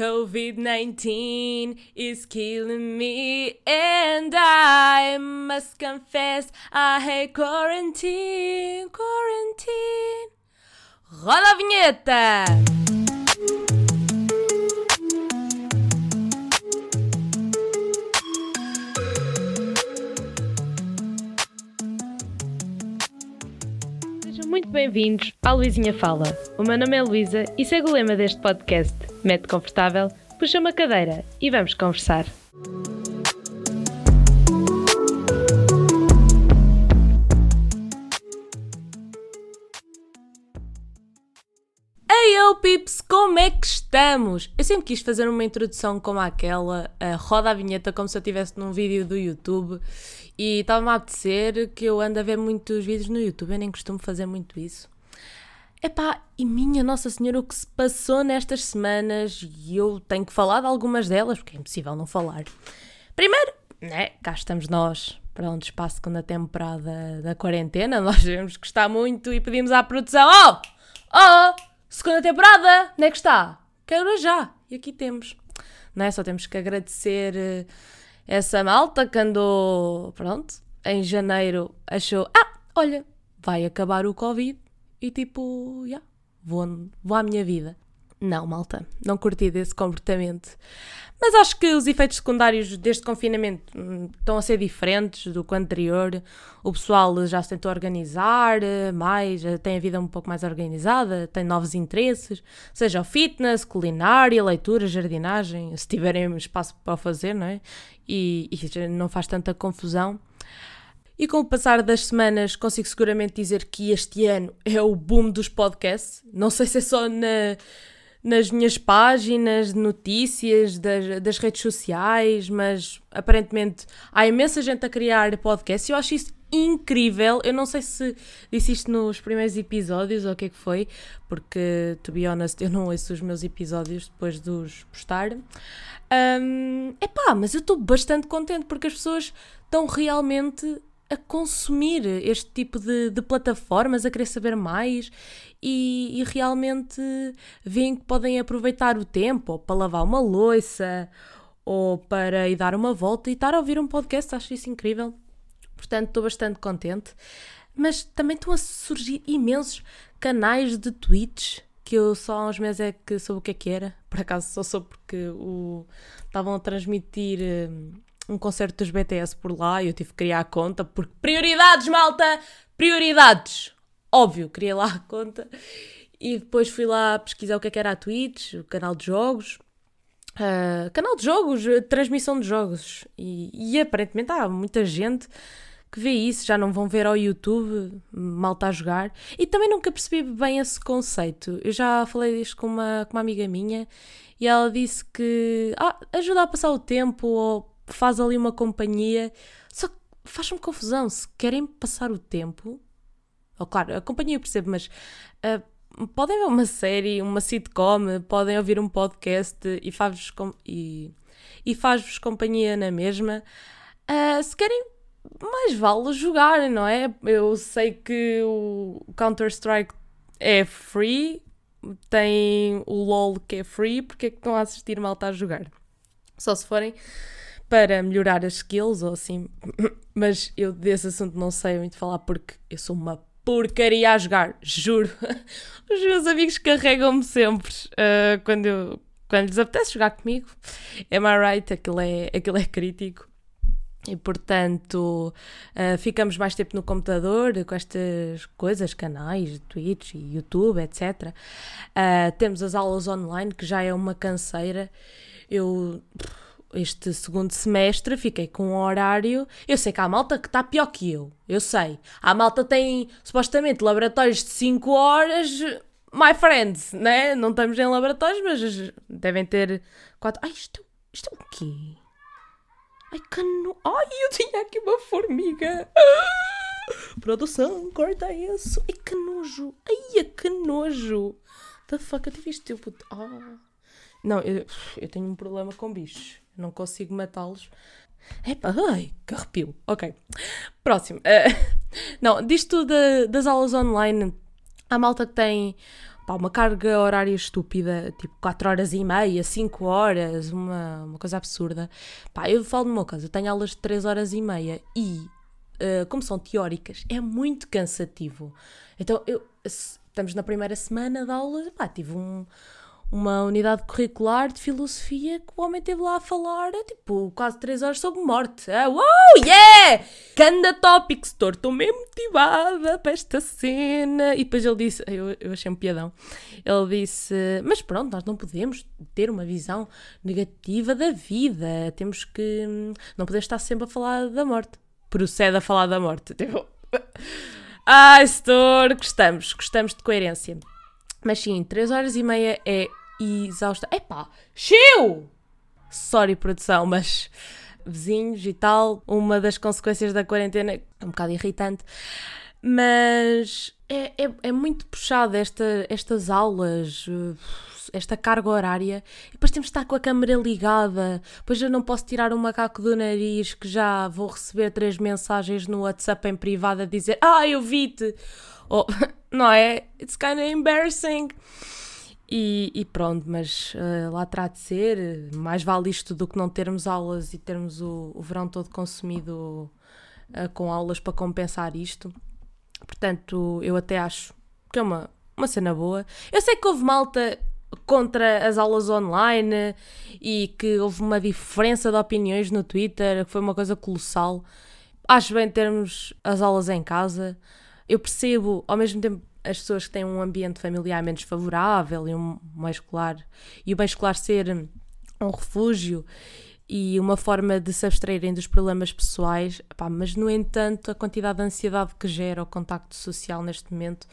COVID 19 is killing me, and I must confess I hate quarantine. Quarantine. Roda a vinheta! Sejam muito bem-vindos à Luizinha Fala. O meu nome é Luísa e segue o lema deste podcast: Mete confortável, puxa uma cadeira e vamos conversar. Ei, eu pips, como é que estamos? Eu sempre quis fazer uma introdução como aquela, a roda a vinheta como se eu estivesse num vídeo do YouTube e estava-me a apetecer que eu ando a ver muitos vídeos no YouTube, eu nem costumo fazer muito isso. Epá, e minha Nossa Senhora, o que se passou nestas semanas e eu tenho que falar de algumas delas, porque é impossível não falar. Primeiro, né, cá estamos nós para um espaço segunda temporada da quarentena, nós devemos gostar muito e pedimos à produção, oh, oh, segunda temporada, onde é que está? Quero já, e aqui temos. Não é? Só temos que agradecer eh, essa malta que andou, pronto, em janeiro achou, ah, olha, vai acabar o Covid e tipo, já, yeah, vou, vou à minha vida. Não, malta, não curti desse comportamento. Mas acho que os efeitos secundários deste confinamento hum, estão a ser diferentes do que o anterior. O pessoal já se tentou organizar mais, tem a vida um pouco mais organizada, tem novos interesses, seja o fitness, culinária, leitura, jardinagem, se tiverem espaço para fazer, não é? E, e não faz tanta confusão. E com o passar das semanas, consigo seguramente dizer que este ano é o boom dos podcasts. Não sei se é só na, nas minhas páginas de notícias, das, das, redes sociais, mas aparentemente há imensa gente a criar podcasts e eu acho isso incrível. Eu não sei se disse isto nos primeiros episódios ou o que é que foi, porque, to be honest, eu não ouço os meus episódios depois de os postar. Um, epá, mas eu estou bastante contente porque as pessoas estão realmente a consumir este tipo de, de, plataformas, a querer saber mais e, e, realmente veem que podem aproveitar o tempo ou para lavar uma louça ou para ir dar uma volta e estar a ouvir um podcast, acho isso incrível. Portanto, estou bastante contente. Mas também estão a surgir imensos canais de tweets que eu só há uns meses é que soube o que é que era. Por acaso só soube porque o... estavam a transmitir hum, um concerto dos BTS por lá e eu tive que criar a conta, porque prioridades, malta! Prioridades! Óbvio, criei lá a conta e depois fui lá pesquisar o que, é que era a Twitch, o canal de jogos. Uh, canal de jogos, transmissão de jogos. E, e, aparentemente há muita gente que vê isso, já não vão ver ao YouTube, mal está a jogar. E também nunca percebi bem esse conceito. Eu já falei disto com uma, com uma amiga minha e ela disse que ah, ajuda a passar o tempo ou faz ali uma companhia. Só que faz-me confusão. Se querem passar o tempo. Claro, a companhia eu percebo, mas uh, podem ver uma série, uma sitcom, podem ouvir um podcast e faz-vos e, e faz companhia na mesma. Uh, se querem, mais vale jogar, não é? Eu sei que o Counter-Strike é free, tem o LOL que é free, porque é que estão a assistir mal a jogar? Só se forem para melhorar as skills ou assim. Mas eu desse assunto não sei muito falar porque eu sou uma porcaria a jogar, juro. Os meus amigos carregam-me sempre uh, quando, eu, quando lhes apetece jogar comigo. Am I right? Aquilo é, aquilo é crítico. E portanto, uh, ficamos mais tempo no computador com estas coisas, canais, Twitch e YouTube, etc. Uh, ah, temos as aulas online, que já é uma canseira. Eu este segundo semestre fiquei com um horário. Eu sei que há malta que está pior que eu. Eu sei. A malta tem supostamente laboratórios de 5 horas. My friends, né? Não estamos em laboratórios, mas devem ter 4. Ai, isto, isto é o quê? Ai, cano. Ai, eu tinha aqui uma formiga. Ah! Produção, corta isso. Ai, que nojo. Ai, que nojo. The fuck, eu tive isto tipo. Ah. Não, eu, eu tenho um problema com bichos não consigo matá-los. Epá, ai, que arrepio. Ok. Próximo. Uh, não, disto de, das aulas online, há malta que tem pá, uma carga horária estúpida, tipo 4 horas e meia, 5 horas, uma, uma coisa absurda. Pá, eu falo de uma coisa, eu tenho aulas de 3 horas e meia e, uh, como são teóricas, é muito cansativo. Então, eu, estamos na primeira semana de aulas, pá, tive um uma unidade curricular de filosofia que o homem teve lá a falar, é, tipo, quase 3 horas sobre morte. Ah, wow, yeah! Canda tópico, setor, estou mesmo motivada para esta cena. E depois ele disse, eu, eu achei um piadão, ele disse, mas pronto, nós não podemos ter uma visão negativa da vida, temos que, não podemos estar sempre a falar da morte. Procede a falar da morte. Tipo, ai, setor, gostamos, gostamos de coerência. Mas sim, 3 horas e meia é e exausta. Epá, chiu! Sorry, produção, mas vizinhos e tal, uma das consequências da quarentena é um bocado irritante, mas é, é, é muito puxado esta, estas aulas, esta carga horária, e depois temos de estar com a câmera ligada, depois eu não posso tirar o um macaco do nariz que já vou receber três mensagens no WhatsApp em privado a dizer Ah, eu vi-te! Oh, não é? It's kind of embarrassing. E, e, pronto, mas uh, lá terá de ser. Mais vale isto do que não termos aulas e termos o, o verão todo consumido uh, com aulas para compensar isto. Portanto, eu até acho que é uma, uma cena boa. Eu sei que houve malta contra as aulas online e que houve uma diferença de opiniões no Twitter, que foi uma coisa colossal. Acho bem termos as aulas em casa. Eu percebo, ao mesmo tempo, as pessoas que têm um ambiente familiar menos favorável e um mais escolar e o bem escolar ser um refúgio e uma forma de se abstraírem dos problemas pessoais, mas no entanto a quantidade de ansiedade que gera o contacto social neste momento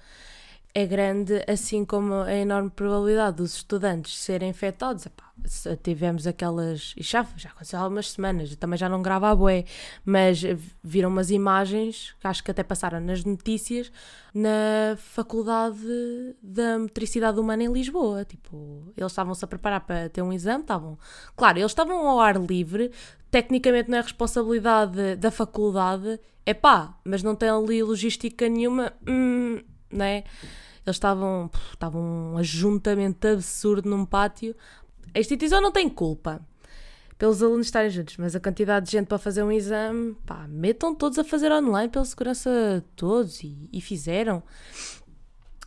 é grande, assim como a enorme probabilidade dos estudantes serem infectados. Epá, tivemos aquelas. E já, já aconteceu há algumas semanas, também já não grava a bué, mas viram umas imagens, que acho que até passaram nas notícias, na Faculdade da Motricidade Humana em Lisboa. Tipo, eles estavam-se a preparar para ter um exame, estavam. Claro, eles estavam ao ar livre, tecnicamente não é responsabilidade da faculdade, é pá, mas não tem ali logística nenhuma, hum, não é? Eles estavam, estavam um ajuntamento absurdo num pátio. A instituição não tem culpa pelos alunos estarem juntos, mas a quantidade de gente para fazer um exame, pá, metam todos a fazer online pela segurança de todos e, e fizeram.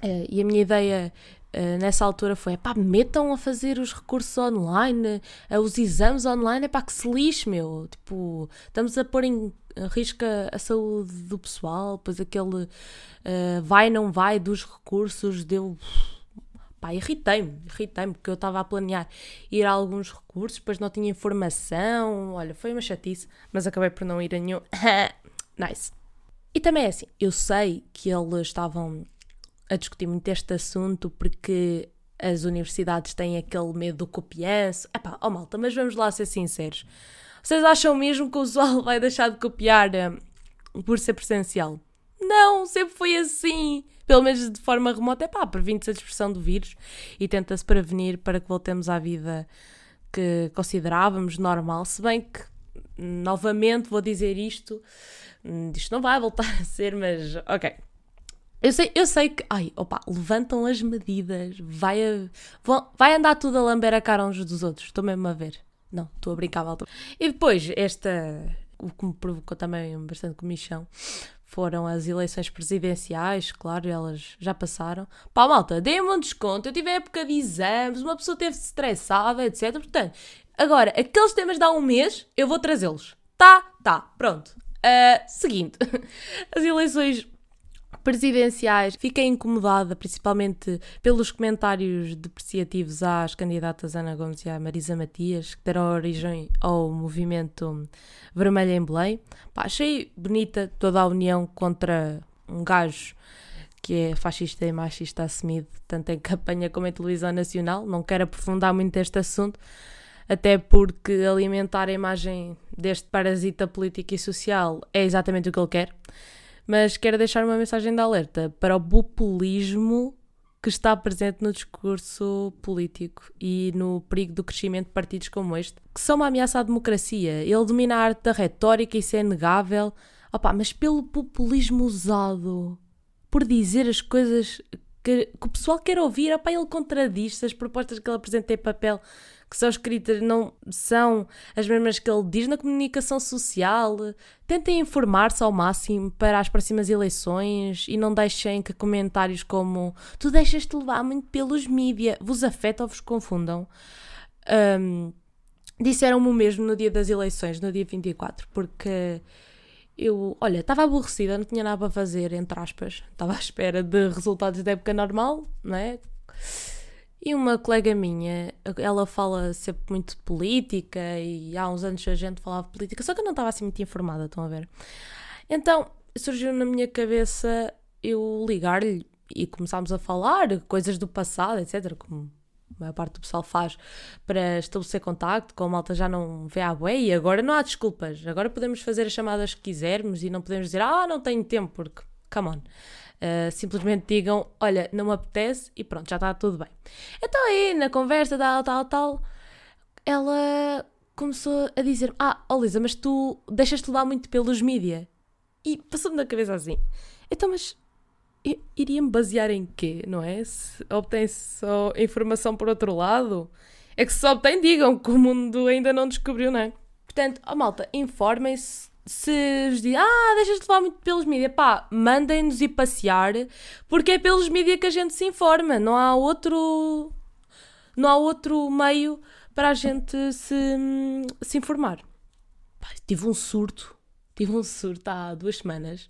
Uh, e a minha ideia uh, nessa altura foi: pá, metam a fazer os recursos online, uh, os exames online, é pá, que se lixe, meu. Tipo, estamos a pôr em risco a, saúde do pessoal, depois aquele uh, vai, não vai dos recursos, deu. Pá, irritei-me, irritei-me, porque eu estava a planear ir a alguns recursos, depois não tinha informação, olha, foi uma chatice, mas acabei por não ir a nenhum. nice. E também é assim, eu sei que eles estavam a discutir muito este assunto porque as universidades têm aquele medo do copianço. Epá, oh malta, mas vamos lá ser sinceros. Vocês acham mesmo que o pessoal vai deixar de copiar uh, por ser presencial? Não, sempre foi assim. Pelo menos de forma remota. É pá, previne-se a dispersão do vírus e tenta-se prevenir para que voltemos à vida que considerávamos normal. Se bem que, novamente, vou dizer isto: hum, isto não vai voltar a ser, mas ok. Eu sei, eu sei que, ai, opa, levantam as medidas, vai, a, vão, vai andar tudo a lamber a cara uns dos outros, estou mesmo a ver. Não, estou a brincar, malta. E depois, esta, o que me provocou também bastante comichão, foram as eleições presidenciais, claro, elas já passaram. Pá, malta, deem-me um desconto, eu tive época de exames, uma pessoa teve estressada, etc. Portanto, agora, aqueles temas de há um mês, eu vou trazê-los. Tá? Tá, pronto. Uh, seguinte, as eleições presidenciais. Fiquei incomodada, principalmente pelos comentários depreciativos às candidatas Ana Gomes e à Marisa Matias, que deram origem ao movimento Vermelho em Belém. Pá, achei bonita toda a união contra um gajo que é fascista e machista assumido, tanto em campanha como em televisão nacional. Não quero aprofundar muito este assunto, até porque alimentar a imagem deste parasita político e social é exatamente o que ele quer mas quero deixar uma mensagem de alerta para o populismo que está presente no discurso político e no perigo do crescimento de partidos como este, que são uma ameaça à democracia. Ele domina a arte da retórica, isso é negável, Opa, mas pelo populismo usado, por dizer as coisas que, que o pessoal quer ouvir. Opá, ele contradiz as propostas que ele apresenta em papel, que são escritas, não são as mesmas que ele diz na comunicação social. Tentem informar-se ao máximo para as próximas eleições e não deixem que comentários como tu deixas-te levar muito pelos mídia vos afetam ou vos confundam. Um, Disseram-me o mesmo no dia das eleições, no dia 24, porque eu, olha, estava aborrecida, não tinha nada para fazer, entre aspas. Estava à espera de resultados da época normal, não é? E uma colega minha, ela fala sempre muito de política e há uns anos a gente falava de política, só que eu não estava assim muito informada, estão a ver? Então surgiu na minha cabeça eu ligar-lhe e começámos a falar coisas do passado, etc. Como a maior parte do pessoal faz para estabelecer contacto, como a malta já não vê a bué e agora não há desculpas. Agora podemos fazer as chamadas que quisermos e não podemos dizer, ah, não tenho tempo, porque, come on. Uh, simplesmente digam, olha, não me apetece e pronto, já está tudo bem. Então aí, na conversa, tal, tal, tal, ela começou a dizer ah, oh Lisa, mas tu deixas-te levar muito pelos mídia. E passou-me na cabeça assim, então mas iria-me basear em quê, não é? Se obtém só informação por outro lado, é que se obtém, digam que o mundo ainda não descobriu, não é? Portanto, oh, malta, informem-se. Se vos diz, ah, deixas-te levar muito pelos mídias, pá, mandem-nos ir passear, porque é pelos mídias que a gente se informa, não há outro. Não há outro meio para a gente se, se informar. Pá, tive um surto tive um surto há duas semanas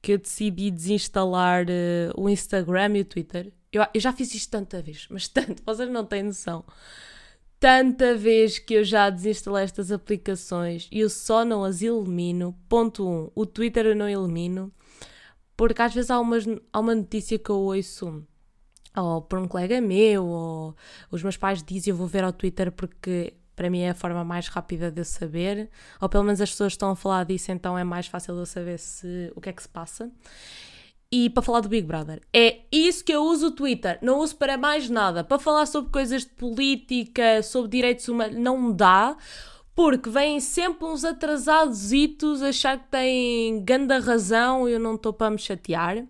que eu decidi desinstalar uh, o Instagram e o Twitter. Eu, eu, já fiz isto tanta vez, mas tanto, vocês não têm noção. Tanta vez que eu já desinstalei estas aplicações e eu só não as elimino. Ponto 1. Um, o Twitter eu não elimino, porque às vezes há, umas, há uma notícia que eu ouço ou por um colega meu, ou os meus pais dizem eu vou ver ao Twitter porque para mim é a forma mais rápida de eu saber, ou pelo menos as pessoas estão a falar disso, então é mais fácil de eu saber se, o que é que se passa. E para falar do Big Brother, é isso que eu uso o Twitter, não uso para mais nada. Para falar sobre coisas de política, sobre direitos humanos, não dá, porque vêm sempre uns atrasados achar que têm grande razão e eu não estou para me chatear.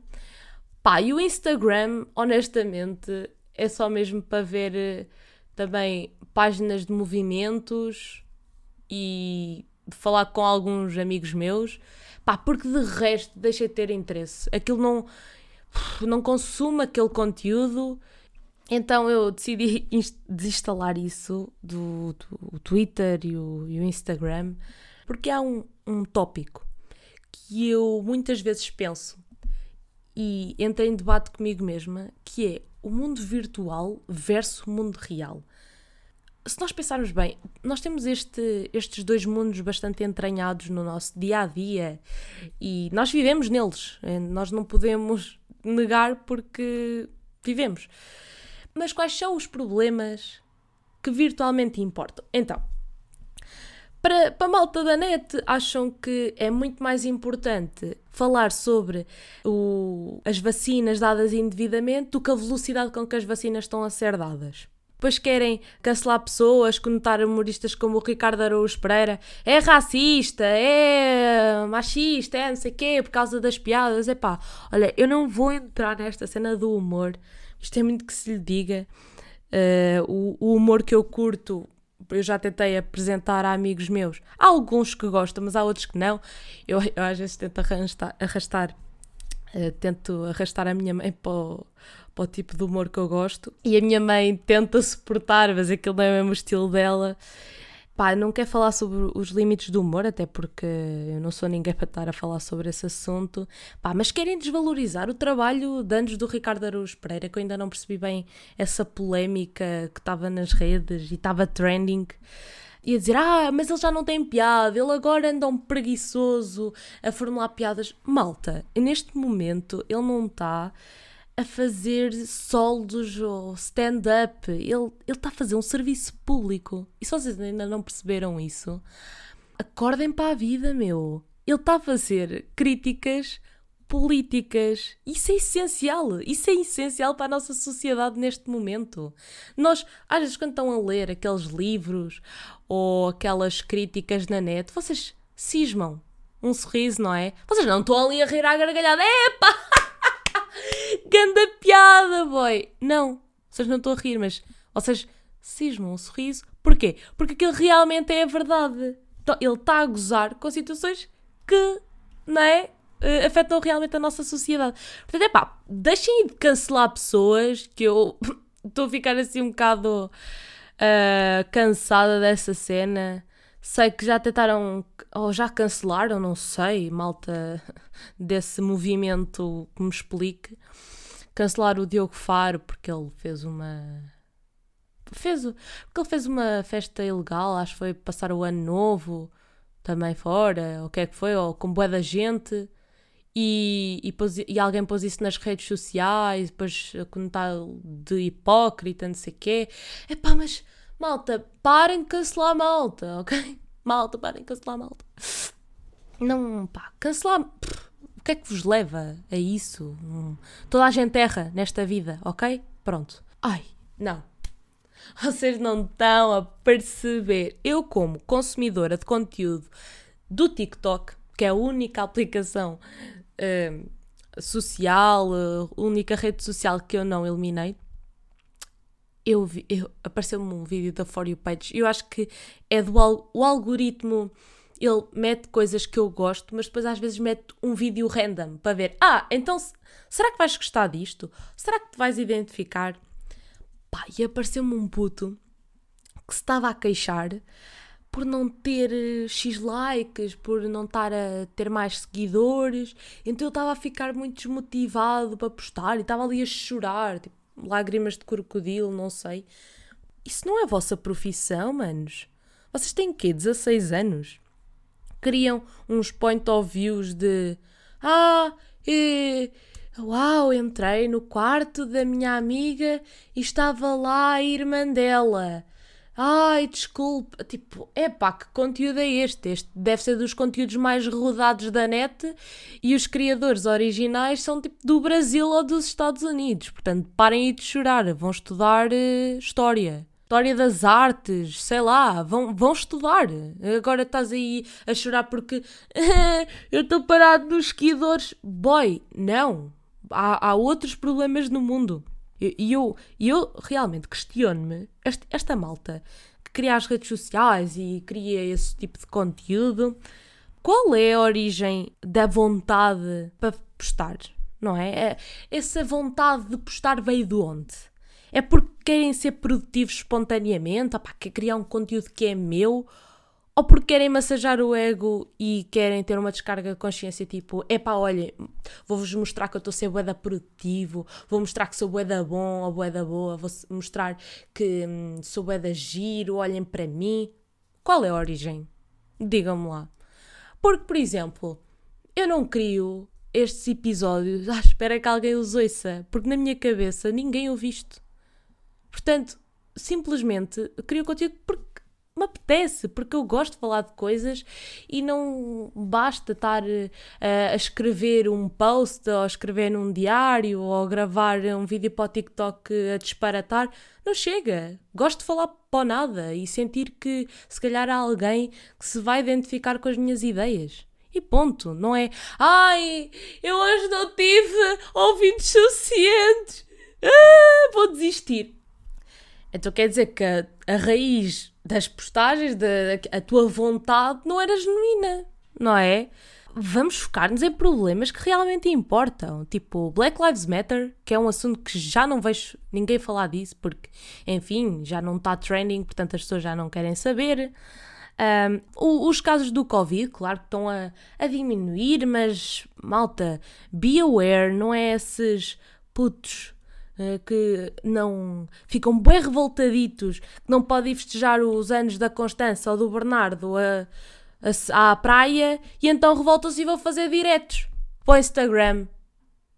Pá, e o Instagram, honestamente, é só mesmo para ver eh, também páginas de movimentos e falar com alguns amigos meus, pá, porque de resto deixei de ter interesse. Aquilo não, não consumo aquele conteúdo, então eu decidi desinstalar isso do, do Twitter e o, e o, Instagram, porque há um, um tópico que eu muitas vezes penso e entrei em debate comigo mesma, que é o mundo virtual versus o mundo real se nós pensarmos bem, nós temos este, estes dois mundos bastante entranhados no nosso dia a dia e nós vivemos neles. Eh, nós não podemos negar porque vivemos. Mas quais são os problemas que virtualmente importam? Então, para, para a malta da net, acham que é muito mais importante falar sobre o, as vacinas dadas indevidamente do que a velocidade com que as vacinas estão a ser dadas. Depois querem cancelar pessoas, conotar humoristas como o Ricardo Araújo Pereira. É racista, é machista, é não sei o quê, por causa das piadas. É pá, olha, eu não vou entrar nesta cena do humor. Isto é muito que se lhe diga. Uh, o, o humor que eu curto eu já tentei apresentar a amigos meus. Há alguns que gostam, mas há outros que não. Eu, eu às vezes tento arrastar, arrastar uh, tento arrastar a minha mãe para o, para o tipo de humor que eu gosto. E a minha mãe tenta suportar, mas aquilo não é o mesmo estilo dela. Pá, não quero falar sobre os limites do humor, até porque eu não sou ninguém para estar a falar sobre esse assunto. Pá, mas querem desvalorizar o trabalho de anos do Ricardo Araújo Pereira, que eu ainda não percebi bem essa polémica que estava nas redes e estava trending. E a dizer, ah, mas ele já não tem piada, ele agora anda um preguiçoso a formular piadas. Malta, neste momento ele não está a fazer soldos ou stand-up. Ele está a fazer um serviço público. E se vocês ainda não perceberam isso, acordem para a vida, meu. Ele está a fazer críticas políticas. Isso é essencial. Isso é essencial para a nossa sociedade neste momento. Nós, às vezes, quando estão a ler aqueles livros ou aquelas críticas na net, vocês cismam. Um sorriso, não é? Vocês não estão ali a rir à gargalhada. Epa! ganda piada, boy! Não, vocês não estão a rir, mas vocês cismam um sorriso. Porquê? Porque aquilo realmente é a verdade. Então, ele está a gozar com situações que, não é? Uh, afetam realmente a nossa sociedade. Portanto, é pá, deixem de cancelar pessoas que eu estou a ficar assim um bocado uh, cansada dessa cena. Sei que já tentaram, ou já cancelaram, não sei, malta desse movimento que me explique. Cancelar o Diogo Faro porque ele fez uma. Fez, porque ele fez uma festa ilegal, acho que foi passar o ano novo também fora, ou o que é que foi, ou com boa da gente. E, e, pôs, e, alguém pôs isso nas redes sociais, depois quando está de hipócrita, não sei o quê. Epá, mas malta, parem de cancelar malta, ok? Malta, parem de cancelar malta. Não, pá, cancelar. o que é que vos leva a isso? Hum, toda a gente erra nesta vida, ok? Pronto. Ai, não. Vocês não estão a perceber. Eu, como consumidora de conteúdo do TikTok, que é a única aplicação uh, social, uh, única rede social que eu não eliminei, eu, vi, eu apareceu-me um vídeo da For You Page. Eu acho que é do o algoritmo. Ele mete coisas que eu gosto, mas depois às vezes mete um vídeo random para ver. Ah, então será que vais gostar disto? Será que te vais identificar? Pá, e apareceu-me um puto que se estava a queixar por não ter eh, X likes, por não estar a ter mais seguidores. Então eu estava a ficar muito desmotivado para postar e estava ali a chorar. Tipo, lágrimas de crocodilo, não sei. Isso não é a vossa profissão, manos. Vocês têm quê? 16 anos? Criam uns point of views de Ah, e, uau, entrei no quarto da minha amiga e estava lá a irmã dela. Ai, desculpa. Tipo, é pá, que conteúdo é este? Este deve ser dos conteúdos mais rodados da net e os criadores originais são tipo do Brasil ou dos Estados Unidos. Portanto, parem aí de chorar, vão estudar uh, história. História das artes, sei lá, vão, vão estudar. Agora estás aí a chorar porque eu estou parado nos seguidores. Boy, não. Há, há outros problemas no mundo. E eu, eu, realmente questiono-me, esta, esta malta que cria as redes sociais e cria esse tipo de conteúdo, qual é a origem da vontade para postar? Não é? é essa vontade de postar veio de onde? É porque querem ser produtivos espontaneamente? Opá, quer criar um conteúdo que é meu? Ou porque querem massajar o ego e querem ter uma descarga de consciência, tipo, epá, olhem, vou-vos mostrar que eu estou a ser boeda produtivo, vou mostrar que sou boeda bom ou boeda boa, vou mostrar que hum, sou boeda giro, olhem para mim. Qual é a origem? Digam-me lá. Porque, por exemplo, eu não crio estes episódios à espera que alguém os ouça, porque na minha cabeça ninguém ouve isto. Portanto, simplesmente crio conteúdo porque me apetece, porque eu gosto de falar de coisas e não basta estar uh, a escrever um post ou escrever num diário ou gravar um vídeo para o TikTok a disparatar. Não chega. Gosto de falar para nada e sentir que se calhar há alguém que se vai identificar com as minhas ideias. E ponto, não é? Ai, eu hoje não tive ouvidos suficientes. Ah, vou desistir. Então quer dizer que a, a raiz das postagens, da, a tua vontade não era genuína, não é? Vamos focar-nos em problemas que realmente importam, tipo Black Lives Matter, que é um assunto que já não vejo ninguém falar disso, porque, enfim, já não está trending, portanto as pessoas já não querem saber. Um, os casos do Covid, claro que estão a, a diminuir, mas malta, be aware, não é esses putos que não ficam bem revoltaditos, que não podem festejar os anos da Constança ou do Bernardo a, a, à praia e então revoltam-se e vão fazer diretos para o Instagram.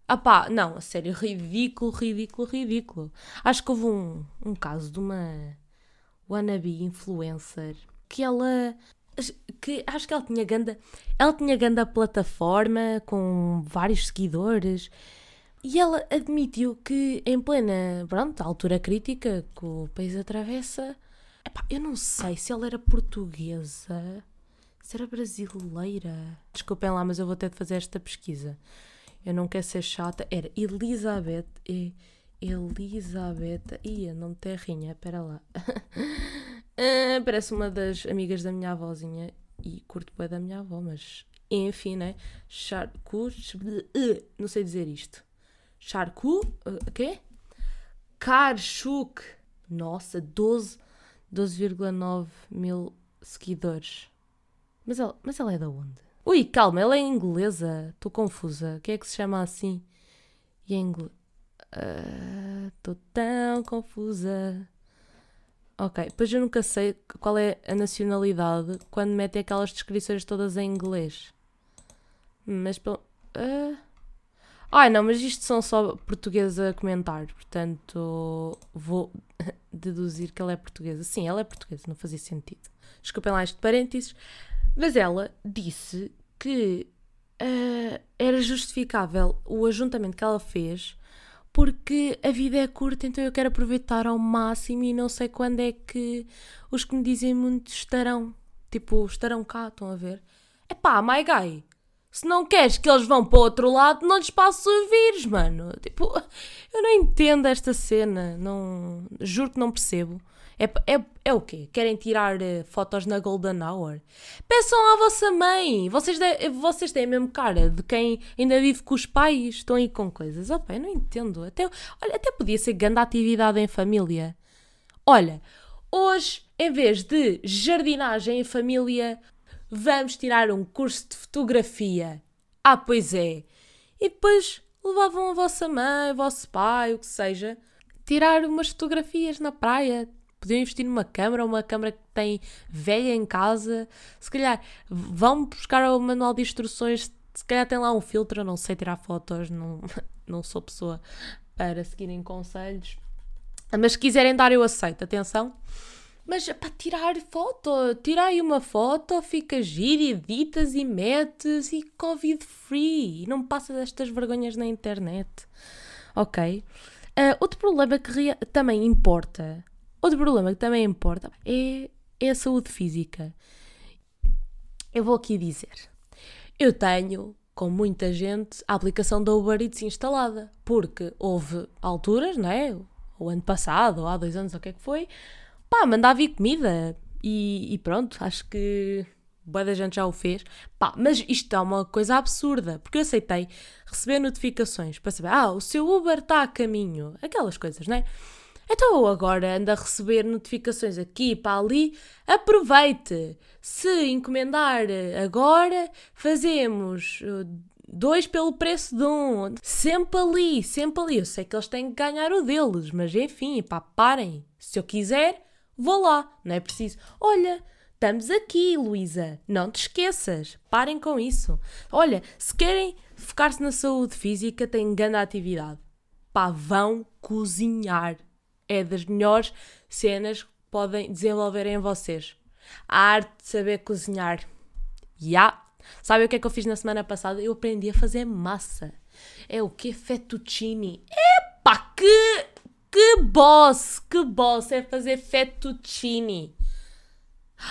Ah pá, não, a sério, ridículo, ridículo, ridículo. Acho que houve um, um caso de uma wannabe influencer que ela que acho que ela tinha ganda ela tinha ganda plataforma com vários seguidores e ela admitiu que, em plena pronto, altura crítica que o país atravessa, epá, eu não sei se ela era portuguesa, se era brasileira. Desculpem lá, mas eu vou ter de fazer esta pesquisa. Eu não quero ser chata. Era Elizabeth. E Elizabeth. Ia, nome terrinha. Espera lá. Ah, parece uma das amigas da minha avózinha. E curto bem da minha avó, mas enfim, né? Charcu. Não sei dizer isto. Charcu. O quê? Karchuk. Nossa, 12. 12,9 mil seguidores. Mas ela, mas ela é da onde? Ui, calma, ela é inglesa. Estou confusa. O que é que se chama assim? E em inglês. Estou uh, tão confusa. Ok, pois eu nunca sei qual é a nacionalidade quando metem aquelas descrições todas em inglês. Mas pelo. Uh... Ai não, mas isto são só portugueses a comentar, portanto vou deduzir que ela é portuguesa. Sim, ela é portuguesa, não fazia sentido. Desculpem lá este parênteses. Mas ela disse que uh, era justificável o ajuntamento que ela fez porque a vida é curta, então eu quero aproveitar ao máximo e não sei quando é que os que me dizem muito estarão. Tipo, estarão cá, estão a ver? É pá, my guy. Se não queres que eles vão para o outro lado, não lhes passo o vírus, mano. Tipo, eu não entendo esta cena. Não, juro que não percebo. É, é, é o quê? Querem tirar uh, fotos na Golden Hour? Peçam à vossa mãe! Vocês, de, vocês têm a mesma cara de quem ainda vive com os pais, estão aí com coisas. Opa, eu não entendo. Até, olha, até podia ser grande atividade em família. Olha, hoje, em vez de jardinagem em família, vamos tirar um curso de fotografia. Ah, pois é. E depois levavam a vossa mãe, o vosso pai, o que seja, tirar umas fotografias na praia, podiam investir numa câmara, uma câmara que tem velha em casa. Se calhar vão buscar o manual de instruções, se calhar tem lá um filtro, não sei tirar fotos, não, não sou pessoa para seguirem conselhos. Mas se quiserem dar, eu aceito, atenção. Mas para tirar foto, tira aí uma foto, fica giro, editas e metes e Covid free. Não passas estas vergonhas na internet. Ok? Uh, outro problema que também importa Outro problema que também importa é, é a saúde física. Eu vou aqui dizer. Eu tenho, com muita gente, a aplicação da Uber Eats instalada, porque houve alturas, não é? O ano passado, ou há dois anos, ou o que é que foi, pá, mandava vir comida. E, e pronto, acho que boa da gente já o fez. Pá, mas isto é uma coisa absurda, porque eu aceitei receber notificações para saber, ah, o seu Uber está a caminho, aquelas coisas, não é? Então agora anda a receber notificações aqui para ali. Aproveite! Se encomendar agora, fazemos uh, dois pelo preço de um. Sempre ali, sempre ali. Eu sei que eles têm que ganhar o deles, mas enfim, pá, parem. Se eu quiser, vou lá. Não é preciso. Olha, estamos aqui, Luísa. Não te esqueças. Parem com isso. Olha, se querem focar-se na saúde física, têm grande atividade. Pá, vão cozinhar é das melhores cenas que podem desenvolver em vocês. A arte de saber cozinhar. Ya! Yeah. Sabe o que é que eu fiz na semana passada? Eu aprendi a fazer massa. É o que? Fettuccine. Epá, que, que boss! Que boss é fazer fettuccine.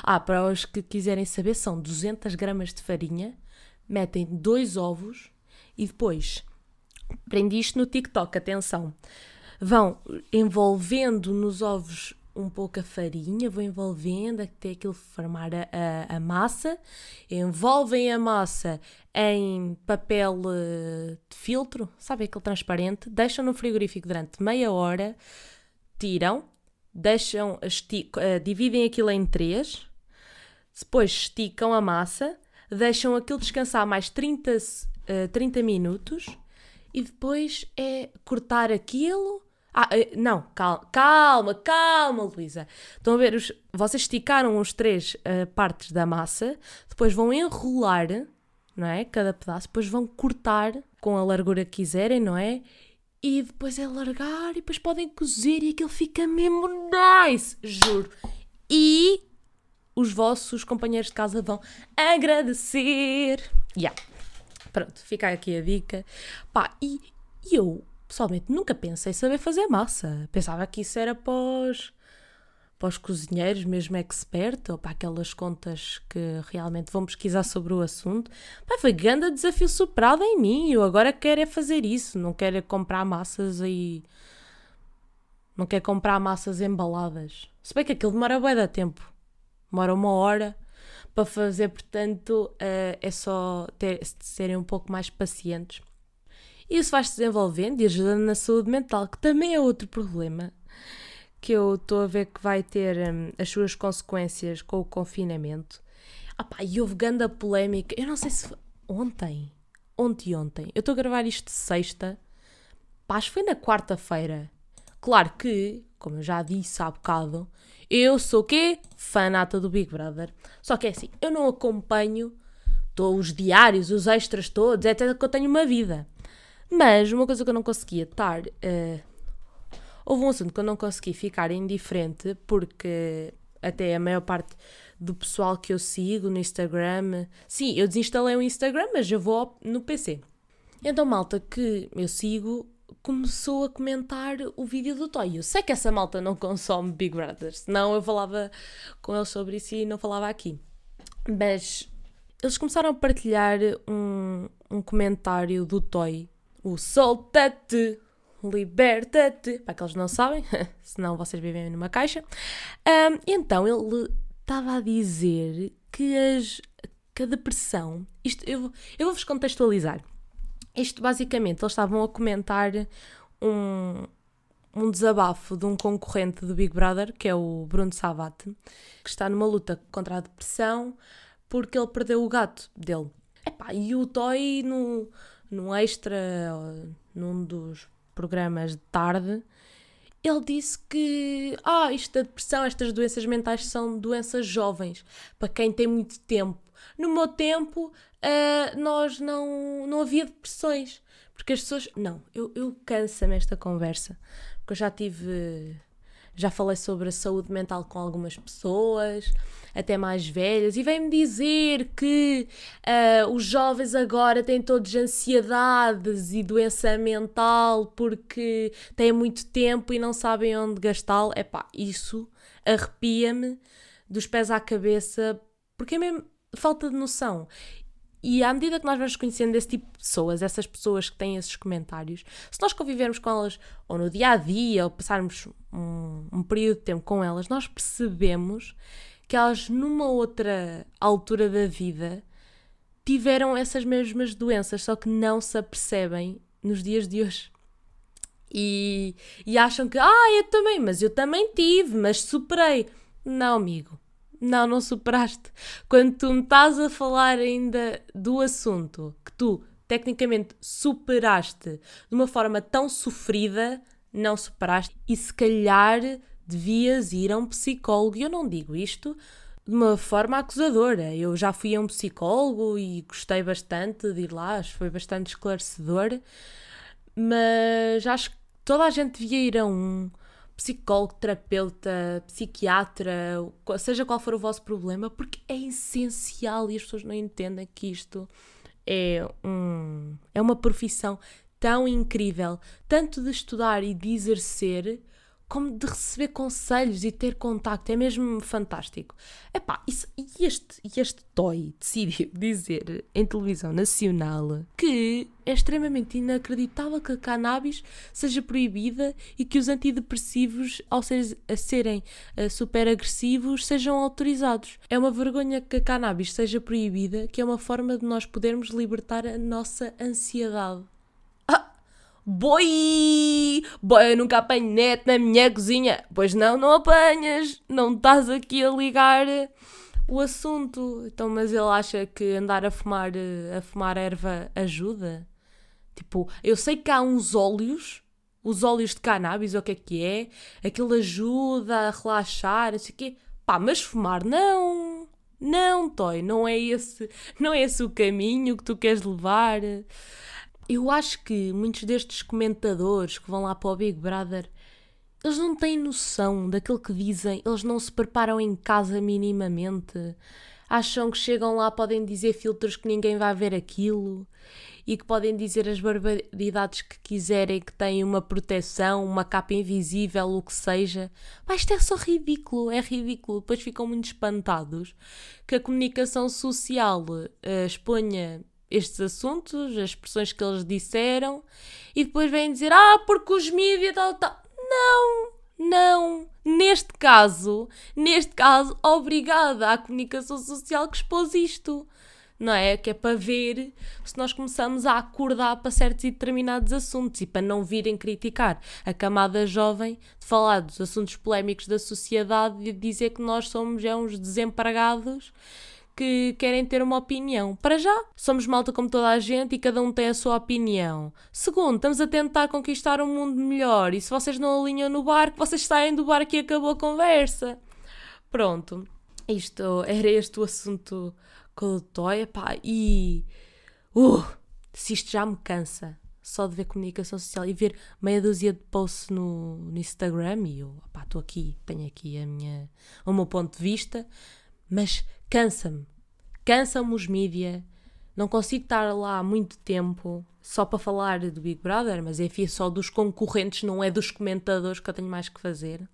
Ah, para os que quiserem saber, são 200 gramas de farinha, metem dois ovos e depois aprendi isto no TikTok, atenção vão envolvendo nos ovos um pouco a farinha, vão envolvendo até aquilo formar a, a, massa, envolvem a massa em papel eh, de filtro, sabe aquele transparente, deixam no frigorífico durante meia hora, tiram, deixam, esticam, uh, dividem aquilo em três, depois esticam a massa, deixam aquilo descansar mais 30, uh, 30 minutos e depois é cortar aquilo ah, eh, não, calma, calma, calma, Luísa. Estão a ver, os, vocês esticaram os três uh, partes da massa, depois vão enrolar, não é? Cada pedaço, depois vão cortar com a largura que quiserem, não é? E depois é largar e depois podem cozer e aquilo fica mesmo nice, juro. E os vossos companheiros de casa vão agradecer. Yeah. Pronto, fica aqui a dica. Pá, e eu pessoalmente nunca pensei saber fazer massa. Pensava que isso era os, para os cozinheiros, mesmo expert, ou para aquelas contas que realmente vão pesquisar sobre o assunto. Foi grande desafio superado em mim. Eu agora quero é fazer isso, não quero é comprar massas aí. Não quero comprar massas embaladas. Se bem que aquilo demora bem da tempo. Demora uma hora para fazer, portanto, uh, é só ter, serem um pouco mais pacientes. Isso vai-se desenvolvendo e ajudando na saúde mental, que também é outro problema que eu estou a ver que vai ter um, as suas consequências com o confinamento. Ah pá, e houve grande polémica, eu não sei se foi ontem, ontem ontem, eu estou a gravar isto sexta, pá, acho que foi na quarta-feira. Claro que, como eu já disse há bocado, eu sou o quê? Fanata do Big Brother. Só que é assim, eu não acompanho todos os diários, os extras todos, até que eu tenho uma vida. Mas uma coisa que eu não conseguia estar. Uh, houve um assunto que eu não consegui ficar indiferente, porque até a maior parte do pessoal que eu sigo no Instagram. Sim, eu desinstalei o Instagram, mas eu vou no PC. Então, malta que eu sigo começou a comentar o vídeo do Toy. Eu sei que essa malta não consome Big Brother, senão eu falava com eles sobre isso e não falava aqui. Mas eles começaram a partilhar um, um comentário do Toy o solta-te, liberta-te. Para que eles não sabem, senão vocês vivem numa caixa. Um, então ele estava a dizer que, as, que a depressão. Isto, eu, eu vou-vos contextualizar. Isto basicamente, eles estavam a comentar um, um desabafo de um concorrente do Big Brother, que é o Bruno Savate, que está numa luta contra a depressão porque ele perdeu o gato dele. Epá, e o Toy no, num extra, num dos programas de tarde, ele disse que ah, isto da depressão, estas doenças mentais são doenças jovens, para quem tem muito tempo. No meu tempo, uh, nós não, não havia depressões, porque as pessoas. Não, eu, eu canso-me esta conversa, porque eu já tive já falei sobre a saúde mental com algumas pessoas, até mais velhas, e vem-me dizer que uh, os jovens agora têm todos ansiedades e doença mental porque têm muito tempo e não sabem onde gastá-lo. Epá, isso arrepia-me dos pés à cabeça, porque é mesmo falta de noção. E à medida que nós vamos conhecendo esse tipo de pessoas, essas pessoas que têm esses comentários, se nós convivermos com elas ou no dia a dia, ou passarmos um, um período de tempo com elas, nós percebemos que elas, numa outra altura da vida, tiveram essas mesmas doenças, só que não se apercebem nos dias de hoje. E, e acham que, ah, eu também, mas eu também tive, mas superei. Não, amigo. Não, não superaste. Quando tu me estás a falar ainda do assunto que tu tecnicamente superaste de uma forma tão sofrida, não superaste e se calhar devias ir a um psicólogo. E eu não digo isto de uma forma acusadora. Eu já fui a um psicólogo e gostei bastante de ir lá, foi bastante esclarecedor, mas acho que toda a gente devia ir a um psicólogo, terapeuta, psiquiatra, seja qual for o vosso problema, porque é essencial e as pessoas não entendem que isto é, um, é uma profissão tão incrível, tanto de estudar e de exercer, como de receber conselhos e ter contacto, é mesmo fantástico. Epá, isso, e este, este Toy decidiu dizer em televisão nacional que é extremamente inacreditável que a cannabis seja proibida e que os antidepressivos, ao ser, serem uh, super agressivos, sejam autorizados. É uma vergonha que a cannabis seja proibida, que é uma forma de nós podermos libertar a nossa ansiedade. Boi! Boi, eu nunca apanho net na minha cozinha. Pois não, não apanhas. Não estás aqui a ligar o assunto. Então, mas ele acha que andar a fumar, a fumar erva ajuda? Tipo, eu sei que há uns óleos, os óleos de cannabis, ou o que é que é, aquilo ajuda a relaxar, não sei o quê. Pá, mas fumar não. Não, Toy, não é esse, não é esse o caminho que tu queres levar. Eu acho que muitos destes comentadores que vão lá para o Big Brother, eles não têm noção daquilo que dizem, eles não se preparam em casa minimamente. acham que chegam lá, podem dizer filtros que ninguém vai ver aquilo e que podem dizer as barbaridades que quiserem, que têm uma proteção, uma capa invisível, o que seja. Mas isto é só ridículo, é ridículo. Depois ficam muito espantados que a comunicação social uh, exponha estes assuntos, as expressões que eles disseram, e depois vêm dizer: Ah, porque os mídias tal, tal. Não, não. Neste caso, neste caso, obrigada à comunicação social que expôs isto não é? Que é para ver se nós começamos a acordar para certos e determinados assuntos e para não virem criticar a camada jovem de falar dos assuntos polémicos da sociedade e de dizer que nós somos é uns desempregados que querem ter uma opinião. Para já, somos malta como toda a gente e cada um tem a sua opinião. Segundo, estamos a tentar conquistar um mundo melhor e se vocês não alinham no barco, vocês saem do barco e acabou a conversa. Pronto. Isto era este o assunto Toy, pá, e. Uh, se isto já me cansa só de ver comunicação social e ver meia dúzia de posts no, no Instagram e eu, estou aqui, tenho aqui a minha, o meu ponto de vista, mas cansa-me. Cansa-me os mídia. Não consigo estar lá há muito tempo só para falar do Big Brother, mas enfim, só dos concorrentes, não é dos comentadores que eu tenho mais que fazer.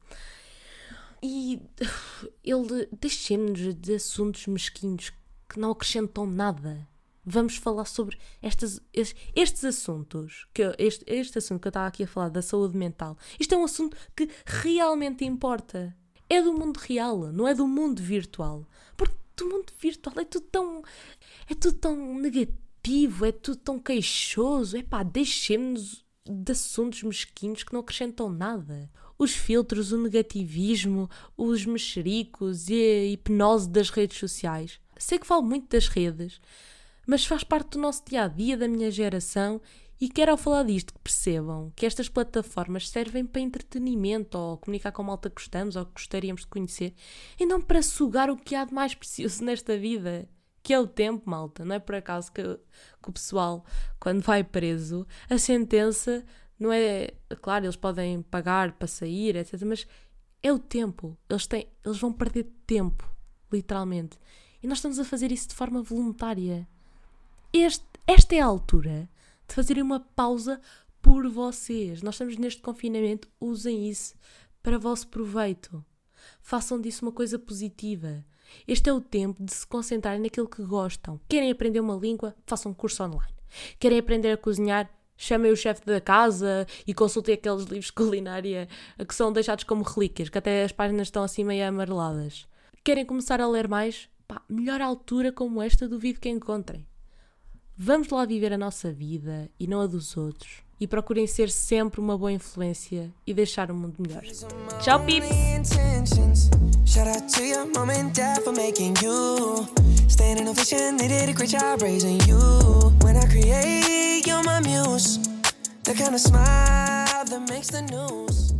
E ele deixemos de assuntos mesquinhos que não acrescentam nada. Vamos falar sobre estes, estes assuntos, que este, este assunto que eu estava aqui a falar da saúde mental. Isto é um assunto que realmente importa. É do mundo real, não é do mundo virtual. Porque do mundo virtual é tudo tão. é tudo tão negativo, é tudo tão queixoso. É pá, deixemos-nos de assuntos mesquinhos que não acrescentam nada. Os filtros, o negativismo, os mexericos e a hipnose das redes sociais sei que falo muito das redes, mas faz parte do nosso dia a dia, da minha geração, e quero ao falar disto que percebam que estas plataformas servem para entretenimento ou comunicar com malta que gostamos ou que gostaríamos de conhecer e não para sugar o que há de mais precioso nesta vida, que é o tempo, malta. Não é por acaso que, que o pessoal, quando vai preso, a sentença não é. Claro, eles podem pagar para sair, etc. Mas é o tempo. Eles, têm, eles vão perder tempo, literalmente. E nós estamos a fazer isso de forma voluntária. Este, esta é a altura de fazerem uma pausa por vocês. Nós estamos neste confinamento, usem isso para vosso proveito. Façam disso uma coisa positiva. Este é o tempo de se concentrarem naquilo que gostam. Querem aprender uma língua? Façam um curso online. Querem aprender a cozinhar? Chamem o chefe da casa e consultem aqueles livros de culinária que são deixados como relíquias, que até as páginas estão assim meio amareladas. Querem começar a ler mais? Pá, melhor altura como esta duvido que encontrem. Vamos lá viver a nossa vida e não a dos outros. E procurem ser sempre uma boa influência e deixar o mundo melhor. Tchau, pips! Shout out to your mom and dad for making you. Staying in a vision, they did a great job raising you. When I create, you're my muse. The kind of smile that makes the news.